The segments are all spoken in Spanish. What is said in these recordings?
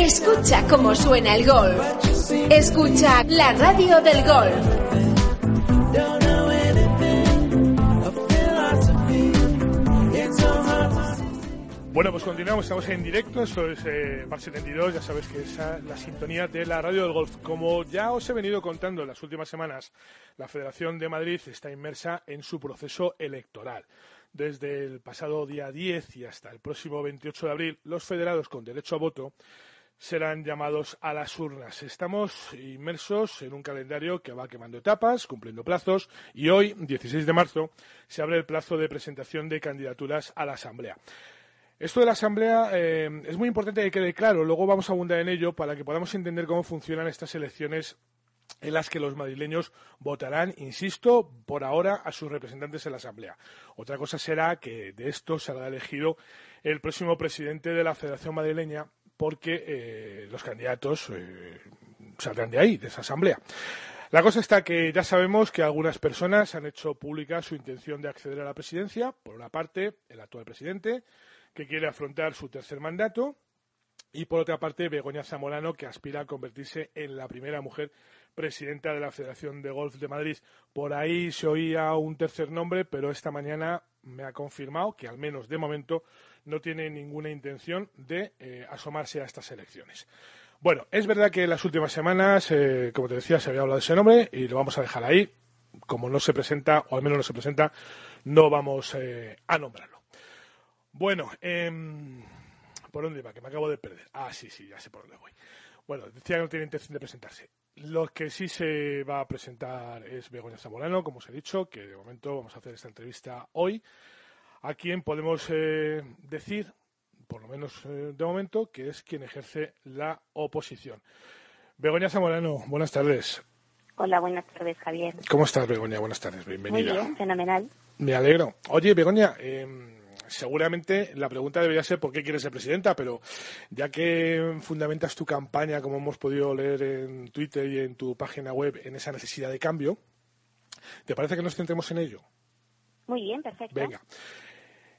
Escucha cómo suena el golf. Escucha la radio del golf. Bueno, pues continuamos, estamos en directo, eso es eh, Bar 72, ya sabes que es la sintonía de la radio del golf. Como ya os he venido contando en las últimas semanas, la Federación de Madrid está inmersa en su proceso electoral. Desde el pasado día 10 y hasta el próximo 28 de abril, los federados con derecho a voto serán llamados a las urnas. Estamos inmersos en un calendario que va quemando etapas, cumpliendo plazos, y hoy, 16 de marzo, se abre el plazo de presentación de candidaturas a la Asamblea. Esto de la Asamblea eh, es muy importante que quede claro, luego vamos a abundar en ello para que podamos entender cómo funcionan estas elecciones en las que los madrileños votarán, insisto, por ahora a sus representantes en la Asamblea. Otra cosa será que de esto salga elegido el próximo presidente de la Federación Madrileña porque eh, los candidatos eh, saldrán de ahí, de esa Asamblea. La cosa está que ya sabemos que algunas personas han hecho pública su intención de acceder a la presidencia. Por una parte, el actual presidente, que quiere afrontar su tercer mandato, y por otra parte, Begoña Zamorano, que aspira a convertirse en la primera mujer presidenta de la Federación de Golf de Madrid. Por ahí se oía un tercer nombre, pero esta mañana me ha confirmado que, al menos de momento, no tiene ninguna intención de eh, asomarse a estas elecciones. Bueno, es verdad que en las últimas semanas, eh, como te decía, se había hablado de ese nombre y lo vamos a dejar ahí. Como no se presenta, o al menos no se presenta, no vamos eh, a nombrarlo. Bueno, em, ¿por dónde va? Que me acabo de perder. Ah, sí, sí, ya sé por dónde voy. Bueno, decía que no tiene intención de presentarse. Lo que sí se va a presentar es Begoña Zamorano, como os he dicho, que de momento vamos a hacer esta entrevista hoy, a quien podemos eh, decir, por lo menos eh, de momento, que es quien ejerce la oposición. Begoña Zamorano, buenas tardes. Hola, buenas tardes, Javier. ¿Cómo estás, Begoña? Buenas tardes, bienvenida. Muy bien, fenomenal. Me alegro. Oye, Begoña, eh, seguramente la pregunta debería ser por qué quieres ser presidenta, pero ya que fundamentas tu campaña, como hemos podido leer en Twitter y en tu página web, en esa necesidad de cambio, ¿te parece que nos centremos en ello? Muy bien, perfecto. Venga.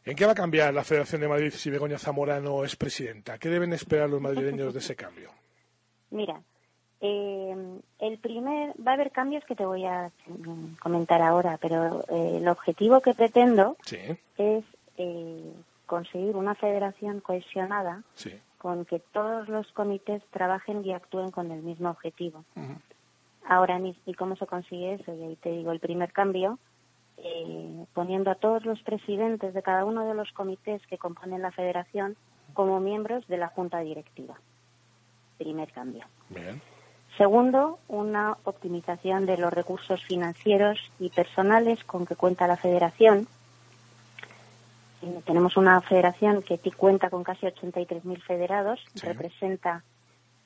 ¿En qué va a cambiar la Federación de Madrid si Begoña Zamorano es presidenta? ¿Qué deben esperar los madrileños de ese cambio? Mira, eh, el primer, va a haber cambios que te voy a comentar ahora, pero eh, el objetivo que pretendo es eh, conseguir una federación cohesionada con que todos los comités trabajen y actúen con el mismo objetivo. Ahora mismo, ¿y cómo se consigue eso? Y ahí te digo, el primer cambio, eh, poniendo a todos los presidentes de cada uno de los comités que componen la federación como miembros de la junta directiva. Primer cambio. Segundo, una optimización de los recursos financieros y personales con que cuenta la federación tenemos una federación que cuenta con casi 83.000 federados, representa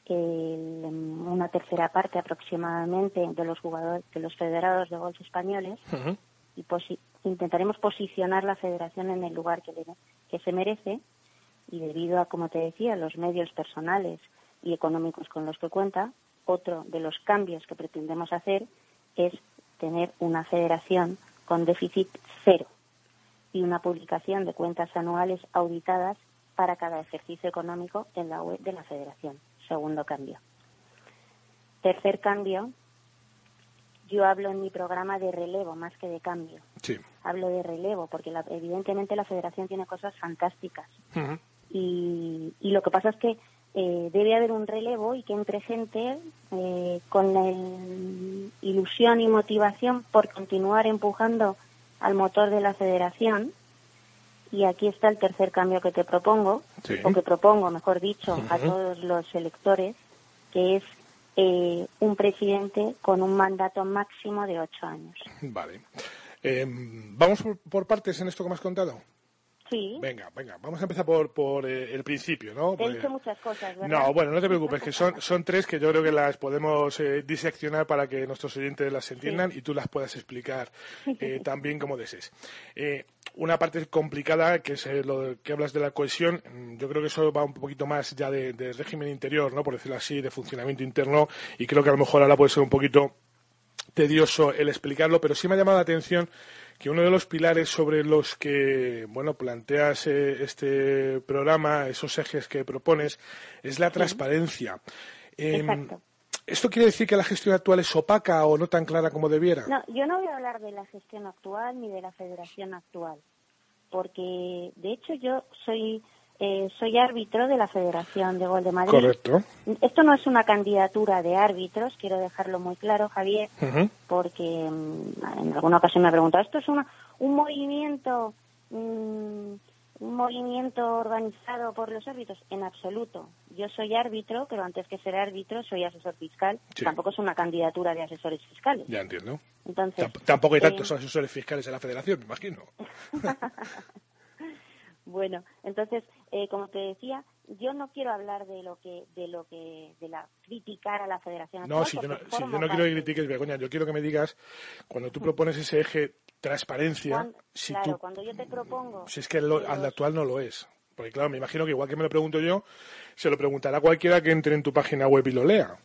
una tercera parte aproximadamente de los jugadores, de los federados de golf españoles. Y intentaremos posicionar la federación en el lugar que, que se merece. Y debido a, como te decía, los medios personales y económicos con los que cuenta, otro de los cambios que pretendemos hacer es tener una federación con déficit cero y una publicación de cuentas anuales auditadas para cada ejercicio económico en la web de la Federación. Segundo cambio. Tercer cambio, yo hablo en mi programa de relevo más que de cambio. Sí. Hablo de relevo porque evidentemente la Federación tiene cosas fantásticas. y, lo que pasa es que eh, debe haber un relevo y que entre gente eh, con ilusión y motivación por continuar empujando al motor de la federación. Y aquí está el tercer cambio que te propongo, o que propongo, mejor dicho, a todos los electores, que es eh, un presidente con un mandato máximo de ocho años. Vale. Em, ¿Vamos por, partes en esto que me has contado? Sí. Venga, venga, vamos a empezar por, por eh, el principio, ¿no? He dicho muchas cosas, ¿verdad? No, bueno, no te preocupes, que son, son tres que yo creo que las podemos eh, diseccionar para que nuestros oyentes las entiendan y tú las puedas explicar eh, tan bien como desees. Eh, una parte complicada, que es lo que hablas de la cohesión, mm, yo creo que eso va un poquito más ya de, de régimen interior, ¿no? Por decirlo así, de funcionamiento interno, y creo que a lo mejor ahora puede ser un poquito tedioso el explicarlo, pero sí me ha llamado la atención que uno de los pilares sobre los que bueno planteas eh, este programa, esos ejes que propones, es la transparencia. Em, ¿Esto quiere decir que la gestión actual es opaca o no tan clara como debiera? No, yo no voy a hablar de la gestión actual ni de la federación actual, porque de hecho yo soy eh, soy árbitro de la Federación de Gol de Madrid. Correcto. Esto no es una candidatura de árbitros, quiero dejarlo muy claro, Javier, porque mm, en alguna ocasión me ha preguntado, ¿esto es una, un movimiento mm, un movimiento organizado por los árbitros? En absoluto. Yo soy árbitro, pero antes que ser árbitro soy asesor fiscal. Tampoco es una candidatura de asesores fiscales. Ya entiendo. Entonces, tampoco hay tantos eh, asesores fiscales en la federación, me imagino. Bueno, entonces, eh, como te decía, yo no quiero hablar de lo que, de lo que, de la criticar a la Federación. No, si yo no, quiero que critiques, Begoña, yo quiero que me digas, cuando tú propones ese eje transparencia, si claro, cuando yo te propongo... Si es que al actual no lo es. Porque claro, me imagino que igual que me lo pregunto yo, se lo preguntará cualquiera que entre en tu página web y lo lea.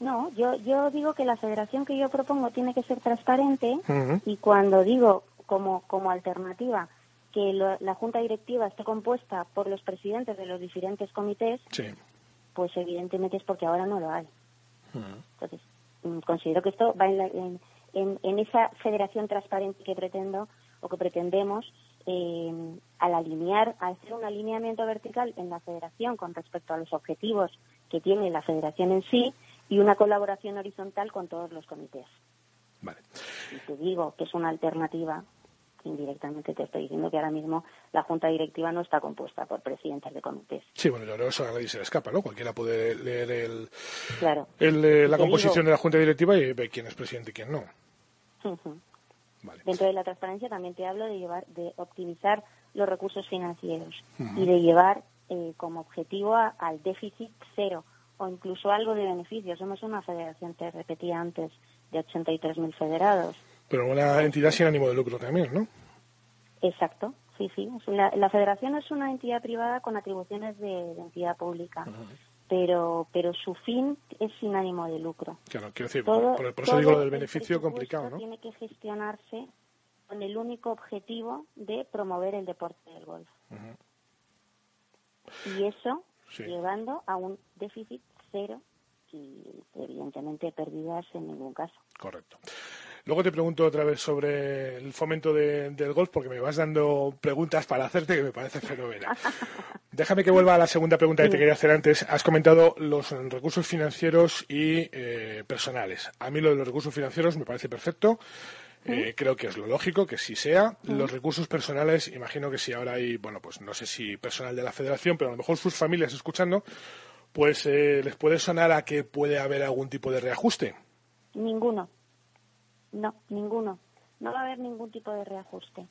No, yo, yo digo que la federación que yo propongo tiene que ser transparente y cuando digo como, como alternativa que la junta directiva esté compuesta por los presidentes de los diferentes comités, pues evidentemente es porque ahora no lo hay. Entonces, mm, considero que esto va en, en, esa federación transparente que pretendo o que pretendemos eh, al alinear, al hacer un alineamiento vertical en la federación con respecto a los objetivos que tiene la federación en sí y una colaboración horizontal con todos los comités. Vale. Y te digo que es una alternativa indirectamente te estoy diciendo que ahora mismo la junta directiva no está compuesta por presidentes de comités. Sí, bueno, eso a nadie se le escapa, ¿no? Cualquiera puede leer el, claro. el, la composición de la junta directiva y ver quién es presidente y quién no. Dentro de la transparencia también te hablo de llevar, de optimizar los recursos financieros y de llevar eh, como objetivo al déficit cero o incluso algo de beneficios. Somos una federación, te repetía antes, de 83.000 federados. Pero una entidad sin ánimo de lucro también, ¿no? Exacto, sí, sí. La, federación es una entidad privada con atribuciones de, entidad pública. Pero, pero su fin es sin ánimo de lucro. Claro, quiero decir, por, eso digo lo del beneficio complicado, ¿no? Tiene que gestionarse con el único objetivo de promover el deporte del golf. Y eso llevando a un déficit cero y evidentemente pérdidas en ningún caso. Correcto. Luego te pregunto otra vez sobre el fomento del golf, porque me vas dando preguntas para hacerte que me parece fenomenal. Déjame que vuelva a la segunda pregunta que te quería hacer antes. Has comentado los recursos financieros y eh, personales. A mí lo de los recursos financieros me parece perfecto. Eh, creo que es lo lógico que sí sea. Los recursos personales, imagino que si ahora hay, bueno, pues no sé si personal de la federación, pero a lo mejor sus familias escuchando, pues eh, les puede sonar a que puede haber algún tipo de reajuste. Ninguno. No, ninguno. No va a haber ningún tipo de reajuste.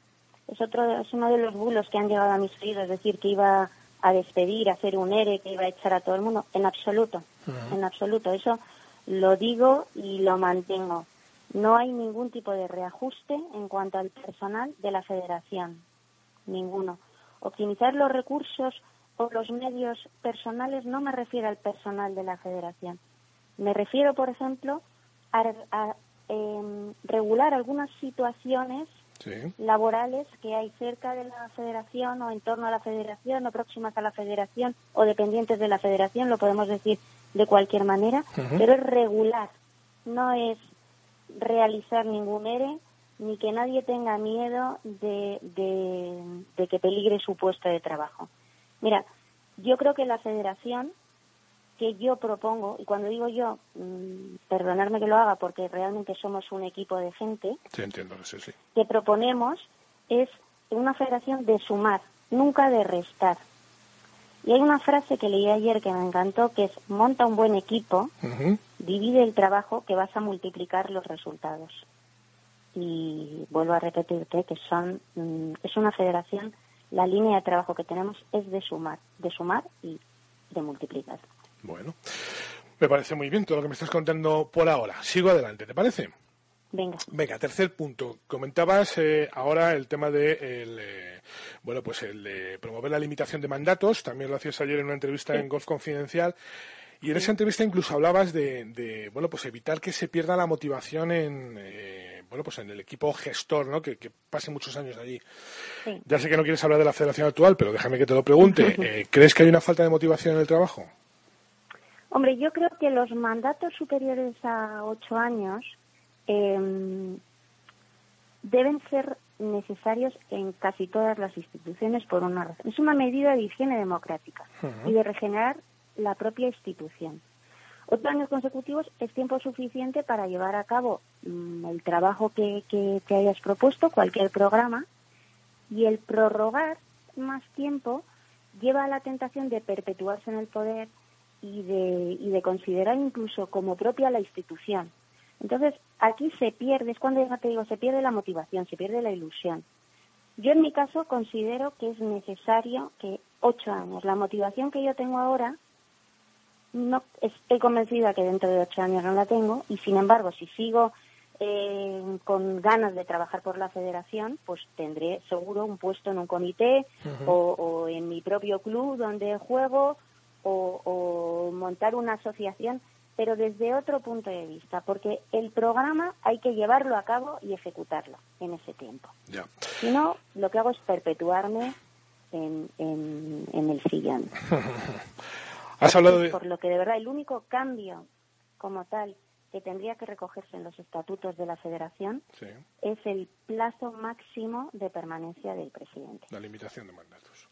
Es otro, es uno de los bulos que han llegado a mis oídos, es decir, que iba a despedir, a hacer un ERE, que iba a echar a todo el mundo. En absoluto, en absoluto. Eso lo digo y lo mantengo. No hay ningún tipo de reajuste en cuanto al personal de la federación. Ninguno. Optimizar los recursos o los medios personales no me refiero al personal de la federación. Me refiero, por ejemplo, a, eh, regular algunas situaciones laborales que hay cerca de la federación o en torno a la federación o próximas a la federación o dependientes de la federación, lo podemos decir de cualquier manera, pero es regular, no es realizar ningún ERE ni que nadie tenga miedo de, de que peligre su puesto de trabajo. Mira, yo creo que la federación que yo propongo, y cuando digo yo, mm, perdonarme que lo haga porque realmente somos un equipo de gente, que proponemos es una federación de sumar, nunca de restar. Y hay una frase que leí ayer que me encantó, que es, monta un buen equipo, divide el trabajo, que vas a multiplicar los resultados. Y vuelvo a repetirte que son, mm, es una federación la línea de trabajo que tenemos es de sumar, de sumar y de multiplicar. Bueno, me parece muy bien todo lo que me estás contando por ahora. Sigo adelante, ¿te parece? Venga. Venga, tercer punto. Comentabas eh, ahora el tema de el, eh, bueno, pues el de promover la limitación de mandatos. También lo hacías ayer en una entrevista en Golf Confidencial. Y en esa entrevista incluso hablabas de, bueno, pues evitar que se pierda la motivación en, eh, bueno, pues en el equipo gestor, ¿no? Que, pase muchos años allí. Ya sé que no quieres hablar de la federación actual, pero déjame que te lo pregunte. ¿Crees que hay una falta de motivación en el trabajo? Hombre, yo creo que los mandatos superiores a ocho años eh, deben ser necesarios en casi todas las instituciones por una razón. Es una medida de higiene democrática y de regenerar la propia institución. Ocho años consecutivos es tiempo suficiente para llevar a cabo mm, el trabajo que, que te hayas propuesto, cualquier programa, y el prorrogar más tiempo lleva a la tentación de perpetuarse en el poder y de, y de considerar incluso como propia la institución. Entonces, aquí se pierde, es cuando te digo, se pierde la motivación, se pierde la ilusión. Yo en mi caso considero que es necesario que ocho años, la motivación que yo tengo ahora, no estoy convencida que dentro de ocho años no la tengo y sin embargo si sigo eh, con ganas de trabajar por la federación, pues tendré seguro un puesto en un comité o, en mi propio club donde juego o montar una asociación pero desde otro punto de vista, porque el programa hay que llevarlo a cabo y ejecutarlo en ese tiempo. Si no, lo que hago es perpetuarme en, en, el sillón. Has hablado de... Por lo que de verdad el único cambio como tal que tendría que recogerse en los estatutos de la Federación es el plazo máximo de permanencia del presidente. La limitación de mandatos.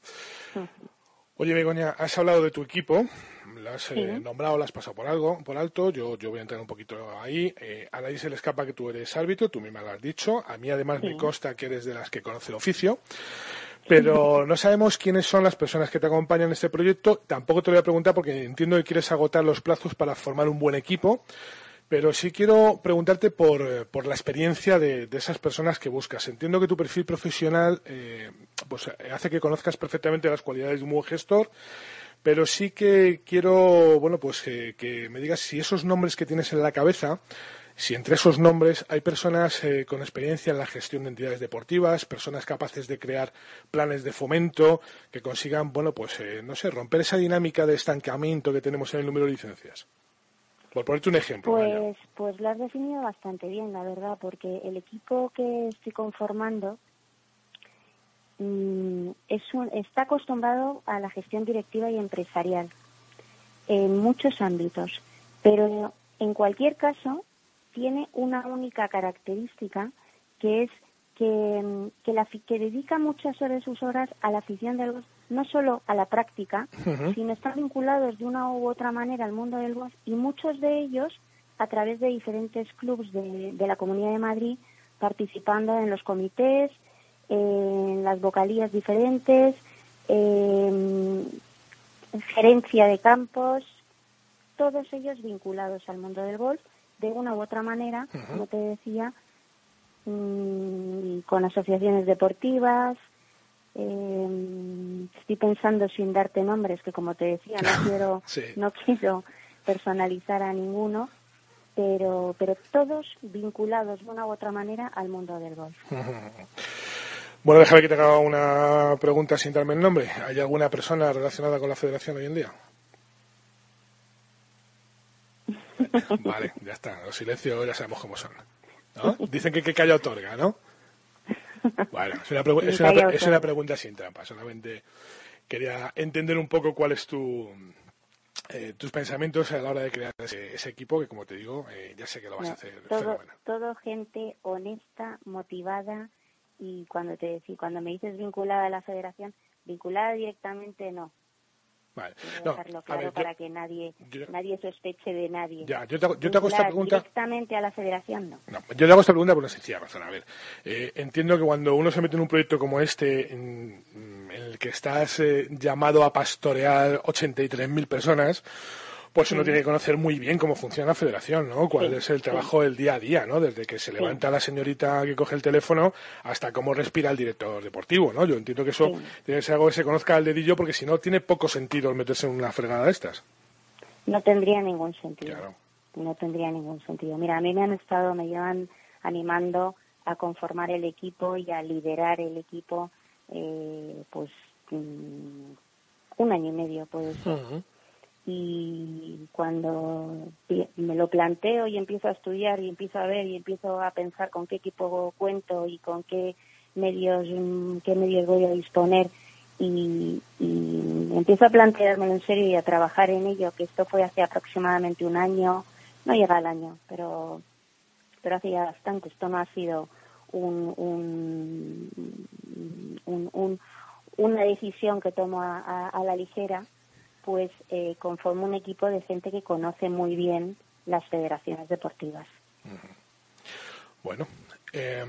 Oye, Begoña, has hablado de tu equipo, lo has eh, nombrado, lo has pasado por algo, por alto, yo, yo voy a entrar un poquito ahí. Eh, a nadie se le escapa que tú eres árbitro, tú misma lo has dicho. A mí además me consta que eres de las que conoce el oficio. Pero no sabemos quiénes son las personas que te acompañan en este proyecto. Tampoco te voy a preguntar porque entiendo que quieres agotar los plazos para formar un buen equipo. Pero sí quiero preguntarte por, eh, por la experiencia de, esas personas que buscas. Entiendo que tu perfil profesional eh, pues, hace que conozcas perfectamente las cualidades de un buen gestor, pero sí que quiero bueno, pues, que me digas si esos nombres que tienes en la cabeza, si entre esos nombres hay personas eh, con experiencia en la gestión de entidades deportivas, personas capaces de crear planes de fomento que consigan, bueno, pues, no sé, romper esa dinámica de estancamiento que tenemos en el número de licencias. Por ponerte un ejemplo. Pues, pues lo has definido bastante bien, la verdad, porque el equipo que estoy conformando mm, es está acostumbrado a la gestión directiva y empresarial en muchos ámbitos, pero en cualquier caso tiene una única característica que es que, que, la, que dedica muchas de sus horas a la afición del golf, no solo a la práctica, sino están vinculados de una u otra manera al mundo del golf y muchos de ellos a través de diferentes clubes de, de la Comunidad de Madrid participando en los comités, en las vocalías diferentes, en gerencia de campos, todos ellos vinculados al mundo del golf de una u otra manera, como te decía, Mm, con asociaciones deportivas. Eh, estoy pensando sin darte nombres, que como te decía, no quiero, no quiero personalizar a ninguno, pero, pero todos vinculados de una u otra manera al mundo del golf. Bueno, déjame que te haga una pregunta sin darme el nombre. ¿Hay alguna persona relacionada con la federación hoy en día? Vale, ya está. Los silencios ya sabemos cómo son. Dicen que que calla otorga, ¿no? Bueno, es una, pregunta sin trampa. Solamente quería entender un poco cuál es tu, eh, tus pensamientos a la hora de crear ese, equipo, que como te digo, eh, ya sé que lo vas a hacer. Todo, todo gente honesta, motivada y cuando te cuando me dices vinculada a la federación, vinculada directamente no, Vale. dejarlo claro para que nadie, nadie sospeche de nadie. Ya, yo te, yo te hago esta pregunta. Directamente a la federación, no. Yo te hago esta pregunta por una sencilla razón. A ver, eh, entiendo que cuando uno se mete en un proyecto como este, en, el que estás eh, llamado a pastorear 83.000 personas, Pues uno tiene que conocer muy bien cómo funciona la federación, ¿no? Cuál es el trabajo del día a día, ¿no? Desde que se levanta la señorita que coge el teléfono hasta cómo respira el director deportivo, ¿no? Yo entiendo que eso tiene que ser algo que se conozca al dedillo porque si no tiene poco sentido meterse en una fregada de estas. No tendría ningún sentido. No tendría ningún sentido. Mira, a mí me han estado, me llevan animando a conformar el equipo y a liderar el equipo, eh, pues mm, un año y medio puede ser. Y cuando me lo planteo y empiezo a estudiar y empiezo a ver y empiezo a pensar con qué equipo cuento y con qué medios, mm, qué medios voy a disponer y, empiezo a planteármelo en serio y a trabajar en ello, que esto fue hace aproximadamente un año, no llega al año, pero, pero hace ya bastante, esto no ha sido un, un, una decisión que tomo a, la ligera, pues eh, conformo un equipo de gente que conoce muy bien las federaciones deportivas. Bueno, eh,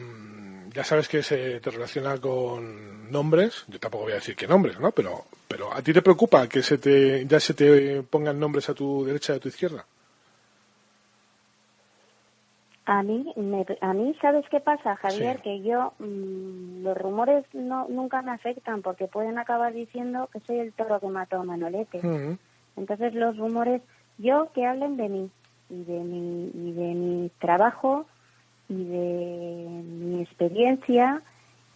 ya sabes que se te relaciona con nombres, yo tampoco voy a decir qué nombres, ¿no? Pero, pero ¿a ti te preocupa que se te, ya se te pongan nombres a tu derecha y a tu izquierda? A mí, a mí, ¿sabes qué pasa, Javier? Que yo, mm, los rumores no, nunca me afectan porque pueden acabar diciendo que soy el toro que mató a Manolete. Entonces, los rumores, yo que hablen de mí y de mi, y de mi trabajo y de mi experiencia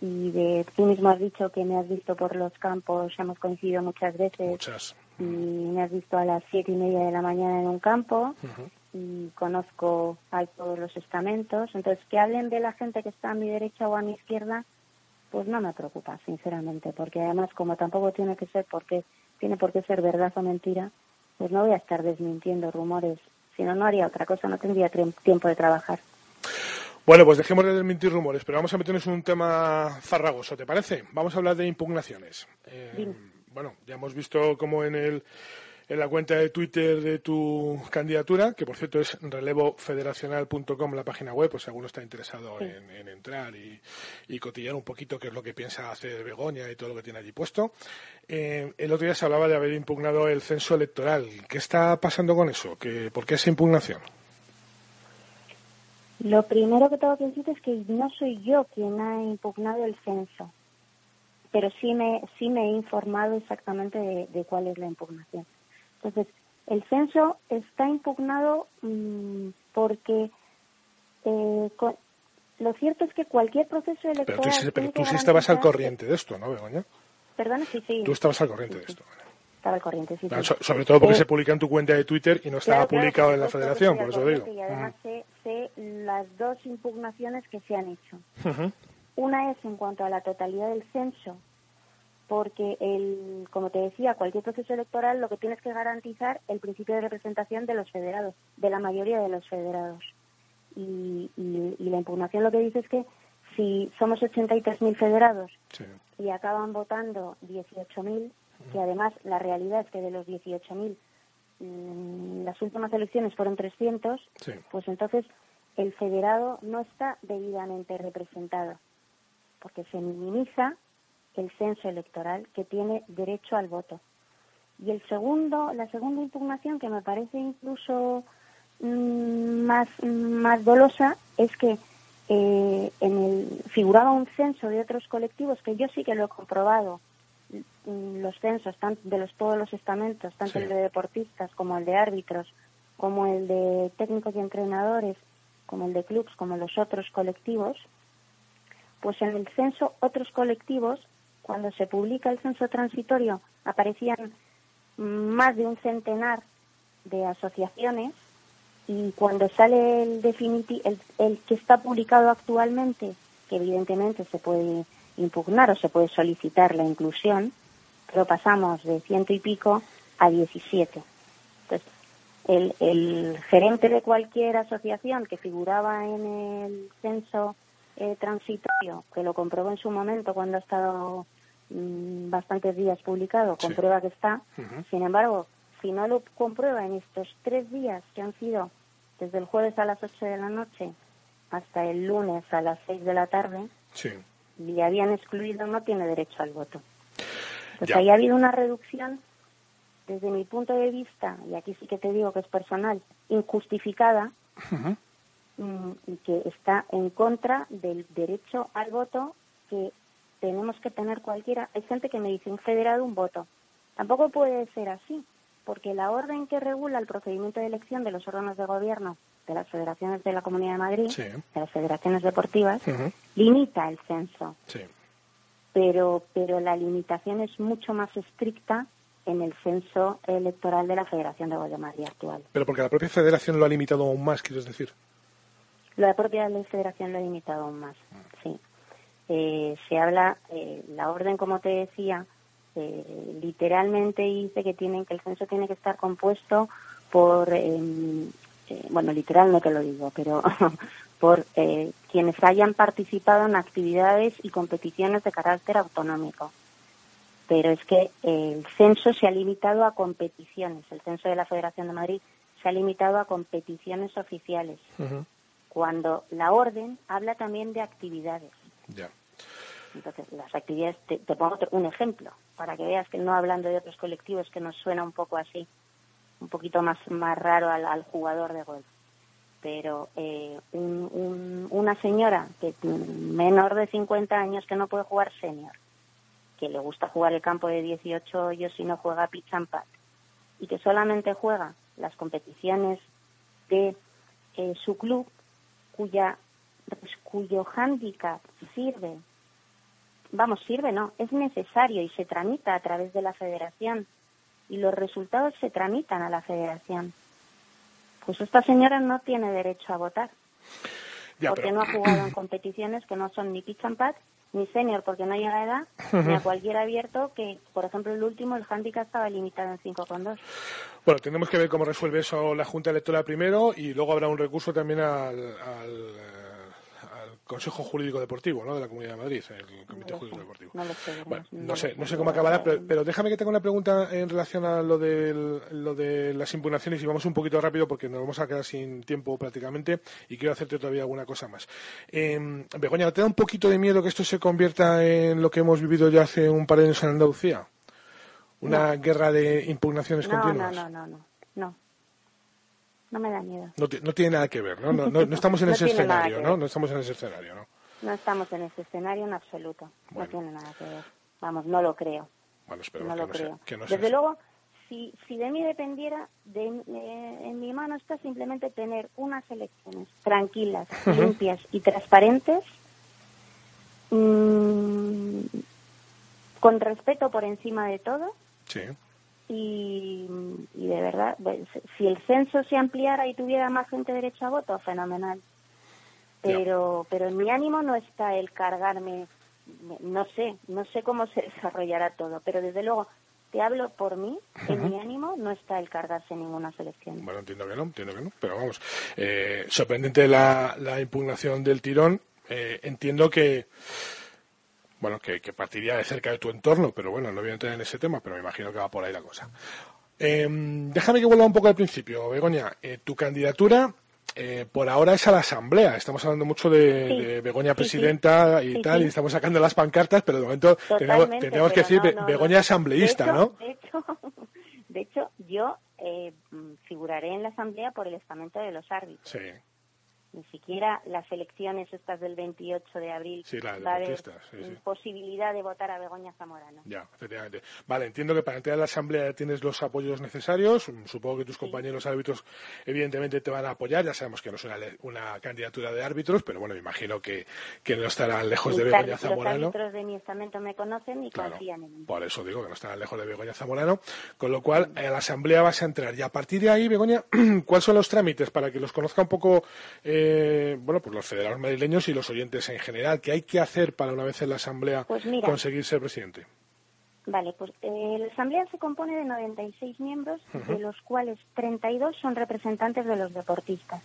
y de tú mismo has dicho que me has visto por los campos, hemos coincidido muchas veces. Muchas. Y me has visto a las siete y media de la mañana en un campo y conozco a todos los estamentos. Entonces, que hablen de la gente que está a mi derecha o a mi izquierda, pues no me preocupa, sinceramente, porque además, como tampoco tiene que ser porque tiene por qué ser verdad o mentira, pues no voy a estar desmintiendo rumores, si no, no haría otra cosa, no tendría tiempo de trabajar. Bueno, pues dejemos de desmentir rumores, pero vamos a meternos en un tema farragoso, ¿te parece? Vamos a hablar de impugnaciones. Eh, bueno, ya hemos visto cómo en el en la cuenta de Twitter de tu candidatura, que por cierto es relevofederacional.com, la página web, pues si alguno está interesado en, entrar y, y, cotillar un poquito qué es lo que piensa hacer Begoña y todo lo que tiene allí puesto. Eh, el otro día se hablaba de haber impugnado el censo electoral. ¿Qué está pasando con eso? ¿Qué, ¿Por qué esa impugnación? Lo primero que tengo que decir es que no soy yo quien ha impugnado el censo, pero sí me, sí me he informado exactamente de cuál es la impugnación. Entonces, el censo está impugnado mm, porque eh, lo cierto es que cualquier proceso electoral. Pero tú, sí estabas al corriente de esto, ¿no, Begoña? Perdona, sí, sí. Tú estabas al corriente de esto. Estaba al corriente, sí. sobre todo porque eh, se publica en tu cuenta de Twitter y no estaba publicado en la Federación, por eso digo. Y además sé, las dos impugnaciones que se han hecho. Una es en cuanto a la totalidad del censo, porque, el, como te decía, cualquier proceso electoral lo que tienes que garantizar el principio de representación de los federados, de la mayoría de los federados. Y, la impugnación lo que dice es que si somos 83.000 federados y acaban votando 18.000, que además la realidad es que de los 18.000 mm, las últimas elecciones fueron 300, pues entonces el federado no está debidamente representado, porque se minimiza el censo electoral que tiene derecho al voto. Y el segundo, la segunda impugnación que me parece incluso mm, más, más dolosa es que eh, en el, figuraba un censo de otros colectivos que yo sí que lo he comprobado, mm, los censos de los, todos los estamentos, tanto el de deportistas como el de árbitros, como el de técnicos y entrenadores, como el de clubs, como los otros colectivos, pues en el censo otros colectivos cuando se publica el censo transitorio aparecían más de un centenar de asociaciones y cuando sale el, el, el que está publicado actualmente, que evidentemente se puede impugnar o se puede solicitar la inclusión, pero pasamos de ciento y pico a 17. Entonces, el, el gerente de cualquier asociación que figuraba en el censo eh, transitorio, que lo comprobó en su momento cuando ha estado Mm, bastantes días publicado, comprueba que está. Sin embargo, si no lo comprueba en estos tres días que han sido desde el jueves a las 8 de la noche hasta el lunes a las 6 de la tarde, y habían excluido, no tiene derecho al voto. Pues ahí ha habido una reducción desde mi punto de vista, y aquí sí que te digo que es personal, injustificada mm, y que está en contra del derecho al voto que tenemos que tener cualquiera. Hay gente que me dice un federado, un voto. Tampoco puede ser así, porque la orden que regula el procedimiento de elección de los órganos de gobierno de las federaciones de la Comunidad de Madrid, de las federaciones deportivas, limita el censo. Pero, pero la limitación es mucho más estricta en el censo electoral de la Federación de Gol de Madrid actual. Pero porque la propia federación lo ha limitado aún más, quieres decir. La propia federación lo ha limitado aún más, sí. Eh, se habla, eh, la orden, como te decía, eh, literalmente dice que tienen que el censo tiene que estar compuesto por, em, bueno, literal no te lo digo, pero por quienes hayan participado en actividades y competiciones de carácter autonómico pero es que el censo se ha limitado a competiciones. El censo de la Federación de Madrid se ha limitado a competiciones oficiales, cuando la orden habla también de actividades. Entonces, las actividades, te, pongo un ejemplo, para que veas que no hablando de otros colectivos que nos suena un poco así, un poquito más, más raro al, jugador de golf. Pero eh, una señora que menor de 50 años que no puede jugar senior, que le gusta jugar el campo de 18 hoyos y no juega pitch and putt, y que solamente juega las competiciones de eh, su club, cuya, cuyo handicap sirve, vamos, sirve no, es necesario y se tramita a través de la federación y los resultados se tramitan a la federación. Pues esta señora no tiene derecho a votar. porque no ha jugado en competiciones que no son ni pitch and putt ni senior porque no llega a edad, ni a cualquier abierto que, por ejemplo, el último, el handicap estaba limitado en 5,2. Bueno, tenemos que ver cómo resuelve eso la Junta Electoral primero y luego habrá un recurso también al Consejo Jurídico Deportivo ¿no? de la Comunidad de Madrid, el Comité Jurídico Deportivo. No, sé, bueno, no, sé, no sé cómo acabará, pero, déjame que tenga una pregunta en relación a lo de, lo de las impugnaciones y vamos un poquito rápido porque nos vamos a quedar sin tiempo prácticamente y quiero hacerte todavía alguna cosa más. Eh, Begoña, ¿te da un poquito de miedo que esto se convierta en lo que hemos vivido ya hace un par de años en Andalucía? ¿Una guerra de impugnaciones continuas? No, no, no, no no me da miedo. No, no tiene nada que ver, ¿no? No, no, estamos en ese escenario, ¿no? No estamos en ese escenario, ¿no? No estamos en ese escenario en absoluto. No tiene nada que ver. Vamos, no lo creo. Bueno, no que, lo creo. Desde luego, si, si de mí dependiera, de, en mi mano está simplemente tener unas elecciones tranquilas, limpias y transparentes, mmm, con respeto por encima de todo. Sí y, de verdad, si el censo se ampliara y tuviera más gente derecho a voto, fenomenal. Pero, pero en mi ánimo no está el cargarme, no sé, no sé cómo se desarrollará todo, pero desde luego te hablo por mí, en mi ánimo no está el cargarse ninguna selección. Bueno, entiendo que no, entiendo que no, pero vamos, eh, sorprendente la, la impugnación del tirón. Eh, entiendo que bueno, que, partiría de cerca de tu entorno, pero bueno, no voy a entrar en ese tema, pero me imagino que va por ahí la cosa. Em, déjame que vuelva un poco al principio, Begoña. Eh, tu candidatura eh, por ahora es a la Asamblea. Estamos hablando mucho de, Begoña presidenta y tal, y estamos sacando las pancartas, pero de momento tenemos, que decir Begoña asambleísta, ¿no? De hecho, de hecho yo eh, figuraré en la Asamblea por el estamento de los árbitros. Ni siquiera las elecciones estas del 28 de abril sí, la posibilidad de votar a Begoña Zamorano. Ya, efectivamente. Vale, entiendo que para entrar a la Asamblea tienes los apoyos necesarios. Supongo que tus compañeros árbitros evidentemente te van a apoyar. Ya sabemos que no es una, candidatura de árbitros, pero bueno, me imagino que, que no estarán lejos de Begoña Zamorano. Los árbitros de mi estamento me conocen y confían en mí. Por eso digo que no estarán lejos de Begoña Zamorano. Con lo cual, a la Asamblea vas a entrar. Y a partir de ahí, Begoña, ¿cuáles son los trámites para que los conozca un poco... Eh, eh, bueno, pues los federados madrileños y los oyentes en general? ¿Qué hay que hacer para una vez en la Asamblea pues conseguir ser presidente? Vale, pues eh, la Asamblea se compone de 96 miembros, de los cuales 32 son representantes de los deportistas.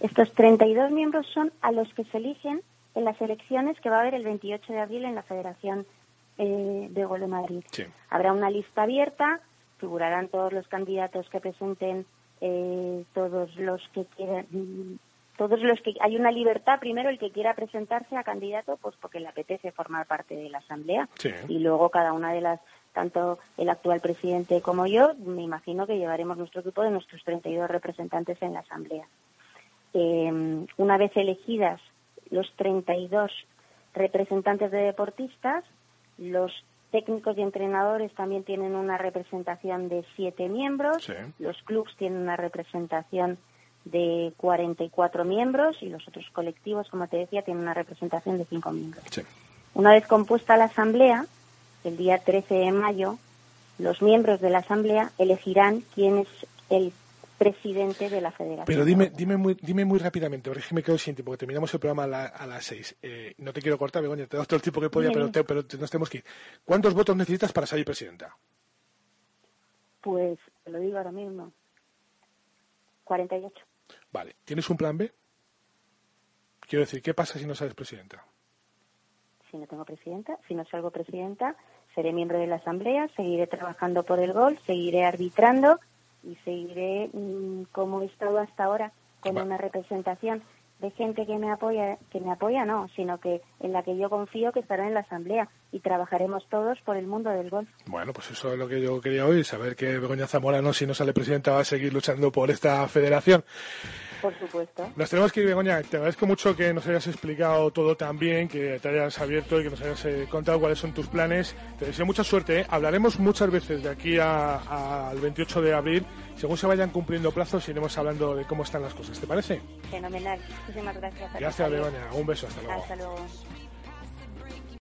Estos 32 miembros son a los que se eligen en las elecciones que va a haber el 28 de abril en la Federación eh, de Gol de Madrid. Habrá una lista abierta, figurarán todos los candidatos que presenten eh, todos los que quieran todos los que hay una libertad primero el que quiera presentarse a candidato pues porque le apetece formar parte de la asamblea. Y luego cada una de las tanto el actual presidente como yo, me imagino que llevaremos nuestro grupo de nuestros 32 representantes en la Asamblea. Eh, una vez elegidas los 32 representantes de deportistas, los técnicos y entrenadores también tienen una representación de siete miembros, los clubs tienen una representación de 44 miembros y los otros colectivos, como te decía, tienen una representación de cinco miembros. Una vez compuesta la asamblea, el día 13 de mayo, los miembros de la Asamblea elegirán quién es el presidente de la federación. Pero dime, dime, muy, dime muy rápidamente, porque me quedo sin tiempo, porque terminamos el programa a, las seis. Eh, no te quiero cortar, Begoña, te doy todo el tiempo que podía, pero, pero nos tenemos que ir. ¿Cuántos votos necesitas para salir presidenta? Pues, te lo digo ahora mismo, 48. Vale, ¿tienes un plan B? Quiero decir, ¿qué pasa si no sales presidenta? si no tengo presidenta, si no salgo presidenta, seré miembro de la Asamblea, seguiré trabajando por el gol, seguiré arbitrando y seguiré mm, como he estado hasta ahora con una representación de gente que me apoya, que me apoya no, sino que en la que yo confío que estará en la Asamblea y trabajaremos todos por el mundo del golf. Bueno, pues eso es lo que yo quería oír, saber que Begoña Zamorano, si no sale presidenta, va a seguir luchando por esta federación. Por supuesto. Nos tenemos que ir, Begoña. Te agradezco mucho que nos hayas explicado todo tan bien, que te hayas abierto y que nos hayas eh, contado cuáles son tus planes. Te deseo mucha suerte. ¿eh? Hablaremos muchas veces de aquí al 28 de abril. Según se vayan cumpliendo plazos, iremos hablando de cómo están las cosas. ¿Te parece? Fenomenal. Muchísimas gracias. Gracias, Begoña. Un beso. Hasta luego. Hasta luego.